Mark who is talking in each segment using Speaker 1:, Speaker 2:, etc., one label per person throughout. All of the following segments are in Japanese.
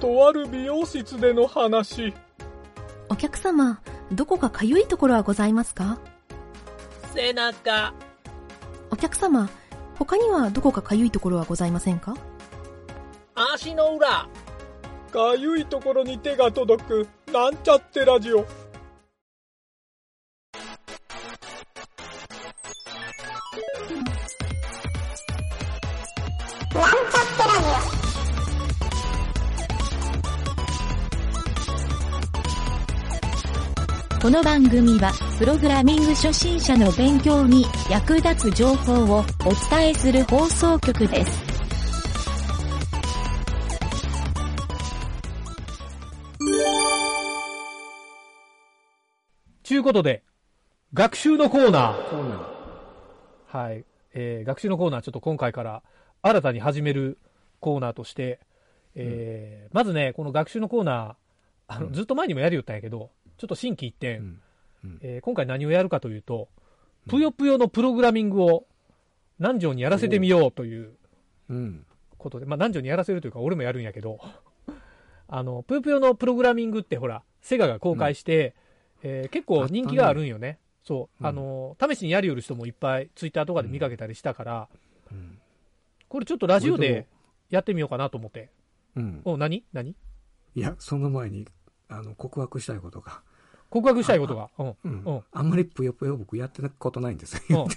Speaker 1: とある美容室での話。
Speaker 2: お客様、どこかかゆいところはございますか？
Speaker 3: 背中、
Speaker 2: お客様、他にはどこかかゆいところはございませんか？
Speaker 3: 足の裏、
Speaker 1: かゆいところに手が届く、なんちゃってラジオ。
Speaker 4: この番組は、プログラミング初心者の勉強に役立つ情報をお伝えする放送局です。
Speaker 5: ちゅうことで、学習のコーナー。
Speaker 6: コーナー。
Speaker 5: はい。えー、学習のコーナー、ちょっと今回から新たに始めるコーナーとして、えーまずね、この学習のコーナー、あの、
Speaker 6: うん
Speaker 5: ずっと前にもやりよったんやけど、ちょっと新規一点、
Speaker 6: うんうん
Speaker 5: えー今回何をやるかというと、ぷよぷよのプログラミングを南條にやらせてみようという
Speaker 6: うん。
Speaker 5: ことで、まあ南條にやらせるというか、俺もやるんやけど、あの、ぷよぷよのプログラミングってほら、セガが公開して、えー結構人気があるんよね。そう、
Speaker 6: うん
Speaker 5: あの、試しにやりよる人もいっぱいツイッターとかで見かけたりしたから、
Speaker 6: うん。
Speaker 5: これちょっとラジオでやってみようかなと思って。
Speaker 6: うん。
Speaker 5: お、何？何？
Speaker 6: いや、その前に、あの、告白したいことが。
Speaker 5: 告白したいことが。うん。
Speaker 6: う
Speaker 5: うんん。
Speaker 6: あんまりぷよぷよ僕やってたことないんです
Speaker 5: う
Speaker 6: よ。
Speaker 5: ん。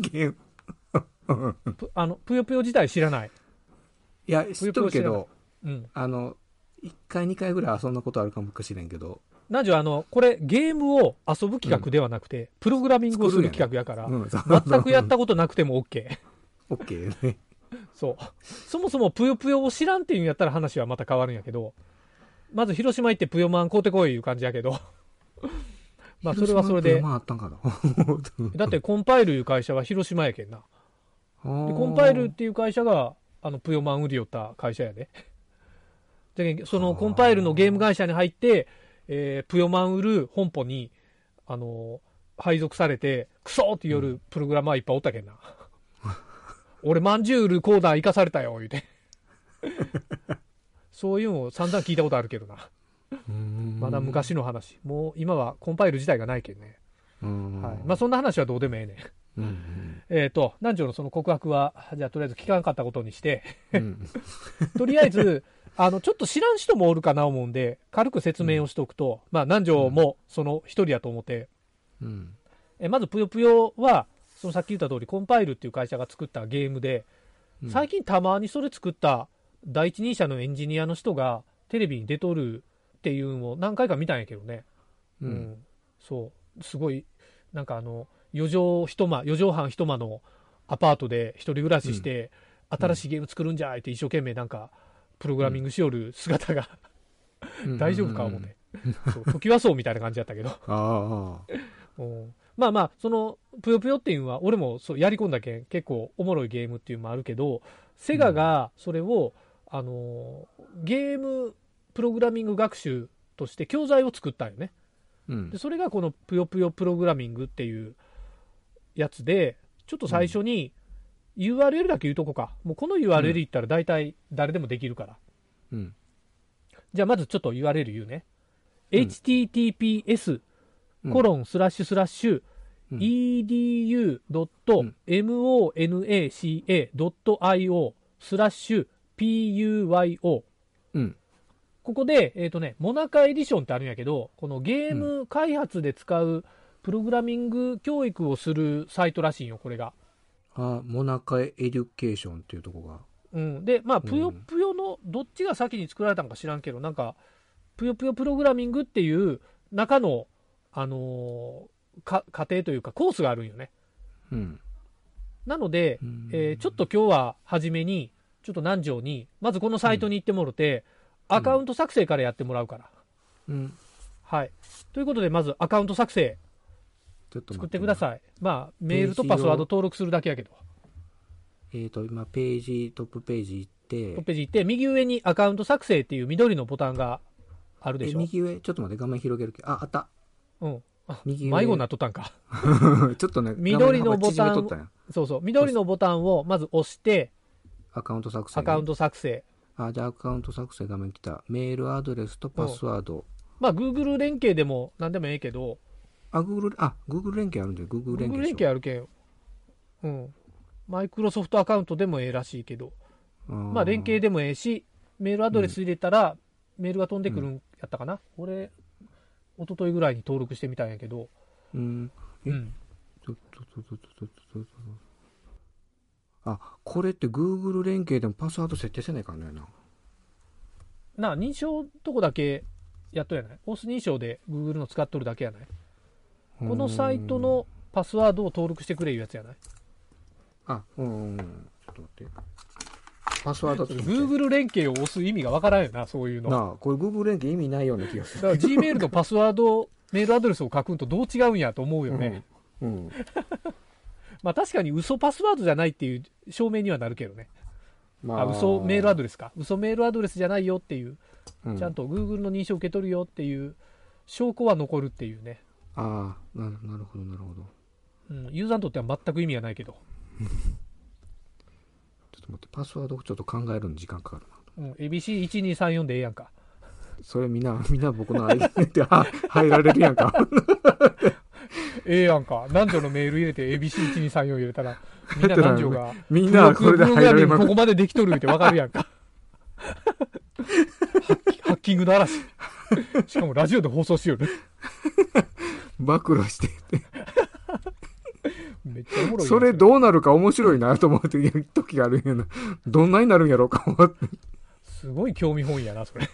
Speaker 6: ゲーム。
Speaker 5: ぷあの、ぷよぷよ自体知らない。
Speaker 6: いや、知っとるけど、
Speaker 5: うん。
Speaker 6: あの、1回2回ぐらい遊んだことあるかもしれんけど、
Speaker 5: なんじゃ、あの、これ、ゲームを遊ぶ企画ではなくて、プログラミングをする企画やから、
Speaker 6: うん、
Speaker 5: 全くやったことなくても OK。
Speaker 6: オッケーね。
Speaker 5: そう。そもそもぷよぷよを知らんっていうんやったら話はまた変わるんやけど、まず広島行ってぷよマン買うてこいいう感じやけど。まあそれはそれで、
Speaker 6: まああったんかな？
Speaker 5: だってコンパイルいう会社は広島やけんな。でコ
Speaker 6: コ
Speaker 5: ンパイルっていう会社が、あの、ぷよマン売りよった会社やで。で、そのコンパイルのゲーム会社に入って、えー、ぷよマン売る本舗に、あのー配属されて、クソーって言るプログラマーいっぱいおったけんな。俺、まんじゅう売るコーダー生かされたよ、言うて。そういうのを散々聞いたことあるけどな。まだ昔の話。もう今はコンパイル自体がないけんね。
Speaker 6: の
Speaker 5: はい。まあそんな話はどうでもええねん。
Speaker 6: うん
Speaker 5: えっ、と、南條のその告白は、じゃあとりあえず聞かなかったことにして、
Speaker 6: うん。
Speaker 5: とりあえず、あの、ちょっと知らん人もおるかな思うんで、軽く説明をしておくと、まあ南條もその一人やと思って、
Speaker 6: うん。
Speaker 5: えまずぷよぷよは、そのさっき言った通り、コンパイルっていう会社が作ったゲームで、
Speaker 6: うん。
Speaker 5: 最近たまにそれ作った第一人者のエンジニアの人がテレビに出とるっていうのを何回か見たんやけどね。
Speaker 6: う
Speaker 5: うん。ん、そう、すごい、なんかあの、四畳一間、四畳半一間のアパートで一人暮らしして、新しいゲーム作るんじゃいって一生懸命なんか、プログラミングしよる姿が、大丈夫か思って。そう、時はそうみたいな感じだったけど。
Speaker 6: ああ。
Speaker 5: うん。まあまあ、その、ぷよぷよっていうのは、俺もそうやり込んだけん、結構おもろいゲームっていうのもあるけど、セガがそれを、あのーゲームプログラミング学習として教材を作ったんよね。
Speaker 6: うん
Speaker 5: でそれがこのぷよぷよプログラミングっていうやつで、ちょっと最初に URL だけ言うとこか。もうこの URL 言ったら大体誰でもできるから。
Speaker 6: うん
Speaker 5: じゃあまずちょっと URL 言うね。
Speaker 6: うん
Speaker 5: https
Speaker 6: うん
Speaker 5: コロンスラッシュスラッシュ
Speaker 6: うん
Speaker 5: edu.monaca.io スラッシュ puyo
Speaker 6: うん
Speaker 5: ここで、えっ、とね、モナカエディションってあるんやけど、このゲーム開発で使うプログラミング教育をするサイトらしいんよ、これが。
Speaker 6: あモナカエデュケーションっていうとこが
Speaker 5: うん。で、まあ、ぷよぷよの、どっちが先に作られたのか知らんけど、なんか、ぷよぷよプログラミングっていう中の、あのーか、過程というかコースがあるんよね。
Speaker 6: うん
Speaker 5: なので、えーちょっと今日は初めに、ちょっと南條に、まずこのサイトに行ってもろて、アカウント作成からやってもらうから。
Speaker 6: うん
Speaker 5: はい。ということで、まずアカウント作成作ってくだ
Speaker 6: い
Speaker 5: さい。まあ、メールとパスワード登録するだけやけど。
Speaker 6: えっと今ページトップページ行って
Speaker 5: トップページ行って、右上にアカウント作成っていう緑のボタンがあるでしょ。
Speaker 6: え右上？ちょっと待って画面広げるけどああった
Speaker 5: うん。あ
Speaker 6: 右上
Speaker 5: 迷子になっとったんか。
Speaker 6: ちょっとね
Speaker 5: 緑のボタンそうそう。緑のボタンをまず押して、
Speaker 6: アカウント作成
Speaker 5: アカウント作成。
Speaker 6: あ、じゃあアカウント作成画面来た。メールアドレスとパスワード。
Speaker 5: まあ、Google 連携でも何でもええけど、
Speaker 6: あ、Google、あ、Google 連携あるんだよ。Google 連
Speaker 5: Google
Speaker 6: 携
Speaker 5: 連携あるけん。うん。マイクロソフトアカウントでもええらしいけど、ま
Speaker 6: ま
Speaker 5: あ、連携でもええし、メールアドレス入れたら、メールが飛んでくるんやったかな。俺、一昨日ぐらいに登録してみたんやけど、
Speaker 6: うん。え
Speaker 5: うん。
Speaker 6: ちょっとちょっとちょっとちょっとちょっとあ、これって Google 連携でもパスワード設定せないかんのやな。
Speaker 5: な、認証とこだけやっとやない？オス認証で Google の使っとるだけやない？このサイトのパスワードを登録してくれいうやつやない？
Speaker 6: あ、うんうんうん。ちょっと待って。パスワード
Speaker 5: Google 連携を押す意味がわからんよな、そういうの。
Speaker 6: なあ、これ Google 連携意味ないような気がする。
Speaker 5: ら Gmail のパスワード、メールアドレスを書くんとどう違うんやと思うよね。
Speaker 6: うん。
Speaker 5: まあ確かに嘘パスワードじゃないっていう証明にはなるけどね。
Speaker 6: ま
Speaker 5: あ、嘘メールアド
Speaker 6: レ
Speaker 5: レスか。嘘メールアドレスじゃないよっていう、
Speaker 6: ス
Speaker 5: ちゃんと Google の認証を受け取るよっていう証拠は残るっていうね。
Speaker 6: ああ、ななるほど、なるほど。
Speaker 5: うん、ユーザーにとっては全く意味がないけど。
Speaker 6: ちょっと待って、パスワードちょっと考えるの時間かかるな。
Speaker 5: うん、ABC1234 でええやんか。
Speaker 6: それみんな、みんな僕の ID では入られるやんか。
Speaker 5: ええやんか。男女のメール入れて ABC1234 入れたら、みんな男女が、
Speaker 6: みんなこれで入られま
Speaker 5: ここまでできとるってわかるやんか。ハッキングの嵐。しかもラジオで放送しよる。
Speaker 6: 暴露して。
Speaker 5: めっちゃおもろい
Speaker 6: それどうなるか面白いなと思ってやる時があるんやな。どんなになるんやろうか思って。
Speaker 5: すごい興味本位やな、それ。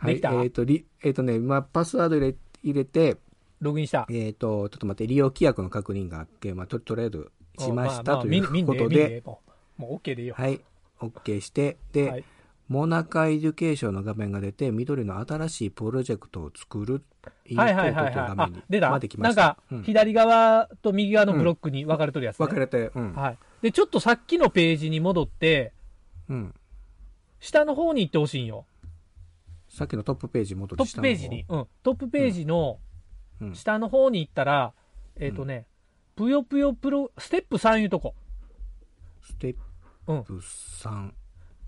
Speaker 6: はい。えっ、と、りえっ、とね、まあ、パスワード入れ入れて、
Speaker 5: ログインした。
Speaker 6: えっ、と、ちょっと待って、利用規約の確認があって、まあ、ととりあえずしました
Speaker 5: ああ
Speaker 6: ということで、
Speaker 5: もう、もう OK でいいよ。
Speaker 6: はい。OK して、で、
Speaker 5: はい
Speaker 6: モナカエデュケーションの画面が出て、緑の新しいプロジェクトを作る、インポ
Speaker 5: はい
Speaker 6: ートと
Speaker 5: はいはいはい。あ
Speaker 6: 画面に、
Speaker 5: 出た
Speaker 6: まできました。
Speaker 5: なんか、
Speaker 6: うん
Speaker 5: 左側と右側のブロックに分かれとるやつ、ね
Speaker 6: 分かれて、うん。
Speaker 5: はい。で、ちょっとさっきのページに戻って、
Speaker 6: うん。
Speaker 5: 下の方に行ってほしいんよ。
Speaker 6: さっきのトップページ戻ってト
Speaker 5: ップページに。。うん。トップページの
Speaker 6: うん
Speaker 5: 下の方に行ったら、えっ、とね、ぷよぷよプロ、ステップ3いうとこ。
Speaker 6: ステップ3。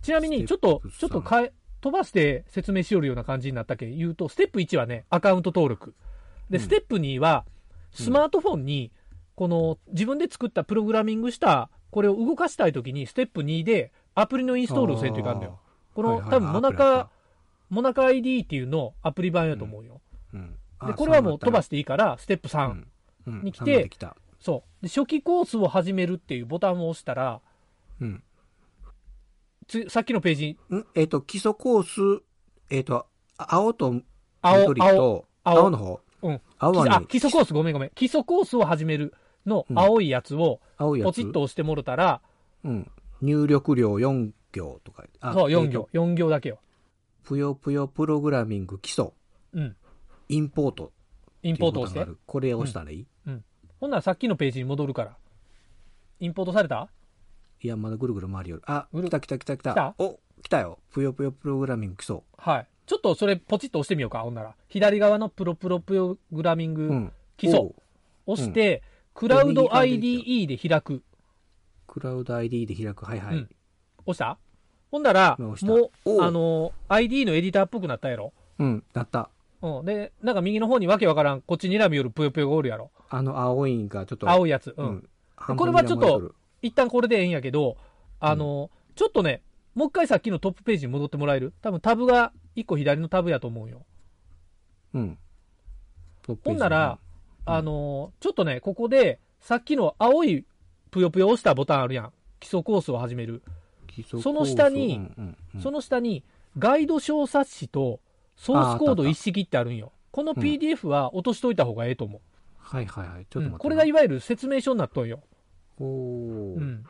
Speaker 5: ちなみに、ちょっと
Speaker 6: ステップ、3
Speaker 5: ちょっと変え、飛ばして説明しよるような感じになったけん言うと、ステップ1はね、アカウント登録。で、
Speaker 6: うん
Speaker 5: ステップ2は、スマートフォンに、この自分で作ったプログラミングした、これを動かしたいときに、ステップ2でアプリのインストールをせんといかんのよ。この、多分、モナカ、モナカ ID っていうのアプリ版やと思うよ。
Speaker 6: うん。
Speaker 5: で、これはもう飛ば
Speaker 6: し
Speaker 5: していいから、ステップ3。
Speaker 6: うん
Speaker 5: に来て
Speaker 6: 3まで来た。
Speaker 5: そう。で、初期コースを始めるっていうボタンを押したら、
Speaker 6: うん。
Speaker 5: つさっきのページ、
Speaker 6: ん？えっ、と、基礎コース、えっ、と、あ青と
Speaker 5: 青、
Speaker 6: 緑
Speaker 5: 青、
Speaker 6: と、
Speaker 5: 青
Speaker 6: 青の方？
Speaker 5: うん。
Speaker 6: 青に、
Speaker 5: あ基礎コースごめんごめん。基礎コースを始めるの
Speaker 6: うん
Speaker 5: 青いやつを。ポチッと押してもろたら、
Speaker 6: うん。入力量4行とか。あ
Speaker 5: そう、4
Speaker 6: えーと
Speaker 5: 行、4行だけよ。
Speaker 6: ぷよぷよプログラミング基礎、
Speaker 5: うん。
Speaker 6: インポート。
Speaker 5: インポートをして？
Speaker 6: これを押したらいい、
Speaker 5: ほんならさっきのページに戻るから。インポートされた？
Speaker 6: いや、まだぐるぐる回りよる。あ、来た来た来た来た。
Speaker 5: 来た？
Speaker 6: お、来たよ。ぷよぷよプログラミング基礎。
Speaker 5: はい。ちょっとそれポチッと押してみようか、ほんなら。左側のプロプロプログラミング
Speaker 6: うん。
Speaker 5: 基礎
Speaker 6: おう
Speaker 5: 押して、クラウド IDE で開く。
Speaker 6: クラウド ID で開く。はいはい。
Speaker 5: うん押した？ほんなら、もう、あの、ID のエディターっぽくなったやろ？
Speaker 6: うん、なった。
Speaker 5: うん。で、なんか右の方にわけわからん、こっち睨みよるぷよぷよがおるやろ。
Speaker 6: あの青いんがちょっと。
Speaker 5: 青いやつ。うん。
Speaker 6: 半分
Speaker 5: これはちょっと一旦これでええんやけど、あの、ちょっとね、もう一回さっきのトップページに戻ってもらえる？多分タブが一個左のタブやと思うよ。
Speaker 6: うん。
Speaker 5: ほんなら、あの、ちょっとね、ここで、さっきの青いぷよぷよ押したボタンあるやん。基礎コースを始める。その下に
Speaker 6: うんうんうん
Speaker 5: その下に、ガイド小冊子とソースコード一式ってあるんよ。この PDF は落としといた方がええと思う。
Speaker 6: はいはいはい。ちょっと待ってな。
Speaker 5: うんこれがいわゆる説明書になっとんよ。
Speaker 6: おー
Speaker 5: うん。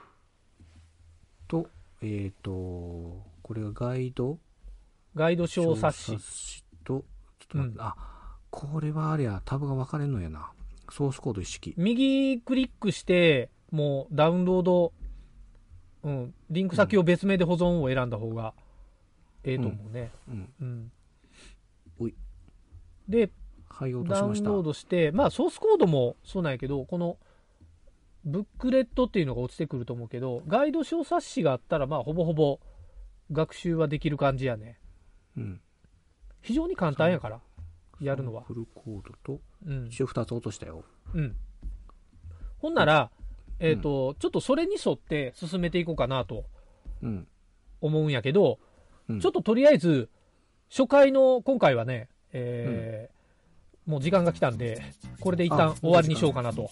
Speaker 6: と、えっ、と、これがガイド？
Speaker 5: ガイド小冊子。
Speaker 6: 子と、ちょっと待って、
Speaker 5: うん
Speaker 6: あ、これはあれや、タブが分かれんのやな。ソースコード一式。
Speaker 5: 右クリックして、もうダウンロード、うん、リンク先を別名で保存を選んだ方がええと思うね。
Speaker 6: うん。
Speaker 5: で、
Speaker 6: はい、落と
Speaker 5: ダウン
Speaker 6: しました。
Speaker 5: ロードして、まあソースコードもそうなんやけど、このブックレットっていうのが落ちてくると思うけど、ガイド小冊子があったら、まあ、ほぼほぼ学習はできる感じやね。
Speaker 6: うん。
Speaker 5: 非常に簡単やから、やるのは。
Speaker 6: フルコードと、
Speaker 5: うん。
Speaker 6: 一応二つ落としたよ。
Speaker 5: うん。ほんなら、えっ、と、ちょっとそれに沿って進めていこうかなと
Speaker 6: うん。
Speaker 5: 思うんやけど、
Speaker 6: うん
Speaker 5: ちょっととりあえず、初回の今回はね、えーもう時間が来たんで、これで一旦
Speaker 6: あ
Speaker 5: 終わりにしようかなと。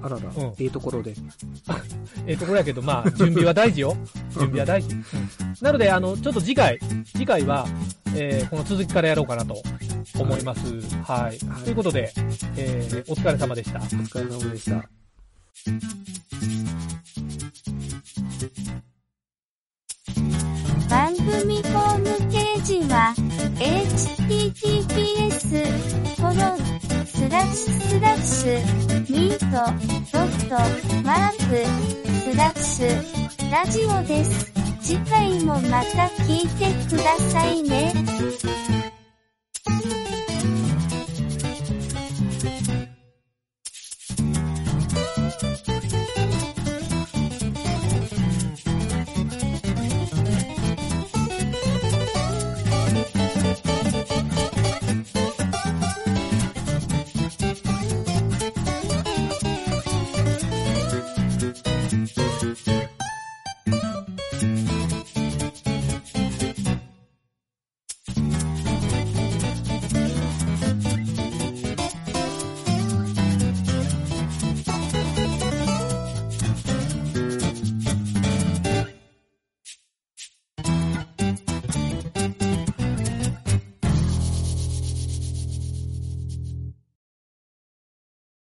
Speaker 6: あらら、
Speaker 5: うん
Speaker 6: いいところで。
Speaker 5: えーところやけど、まあ、準備は大事よ。準備は大事。うんなので、あの、ちょっと次回、次回は、えーこの続きからやろうかなと思います。はい。
Speaker 6: はい
Speaker 5: ということで、えーお疲れ様でした。
Speaker 6: お疲れ様でした。
Speaker 7: 番組ホームページは https コロンスラッシュスラッシュミートドットマークスラッシュラジオです。次回もまた聞いてくださいね。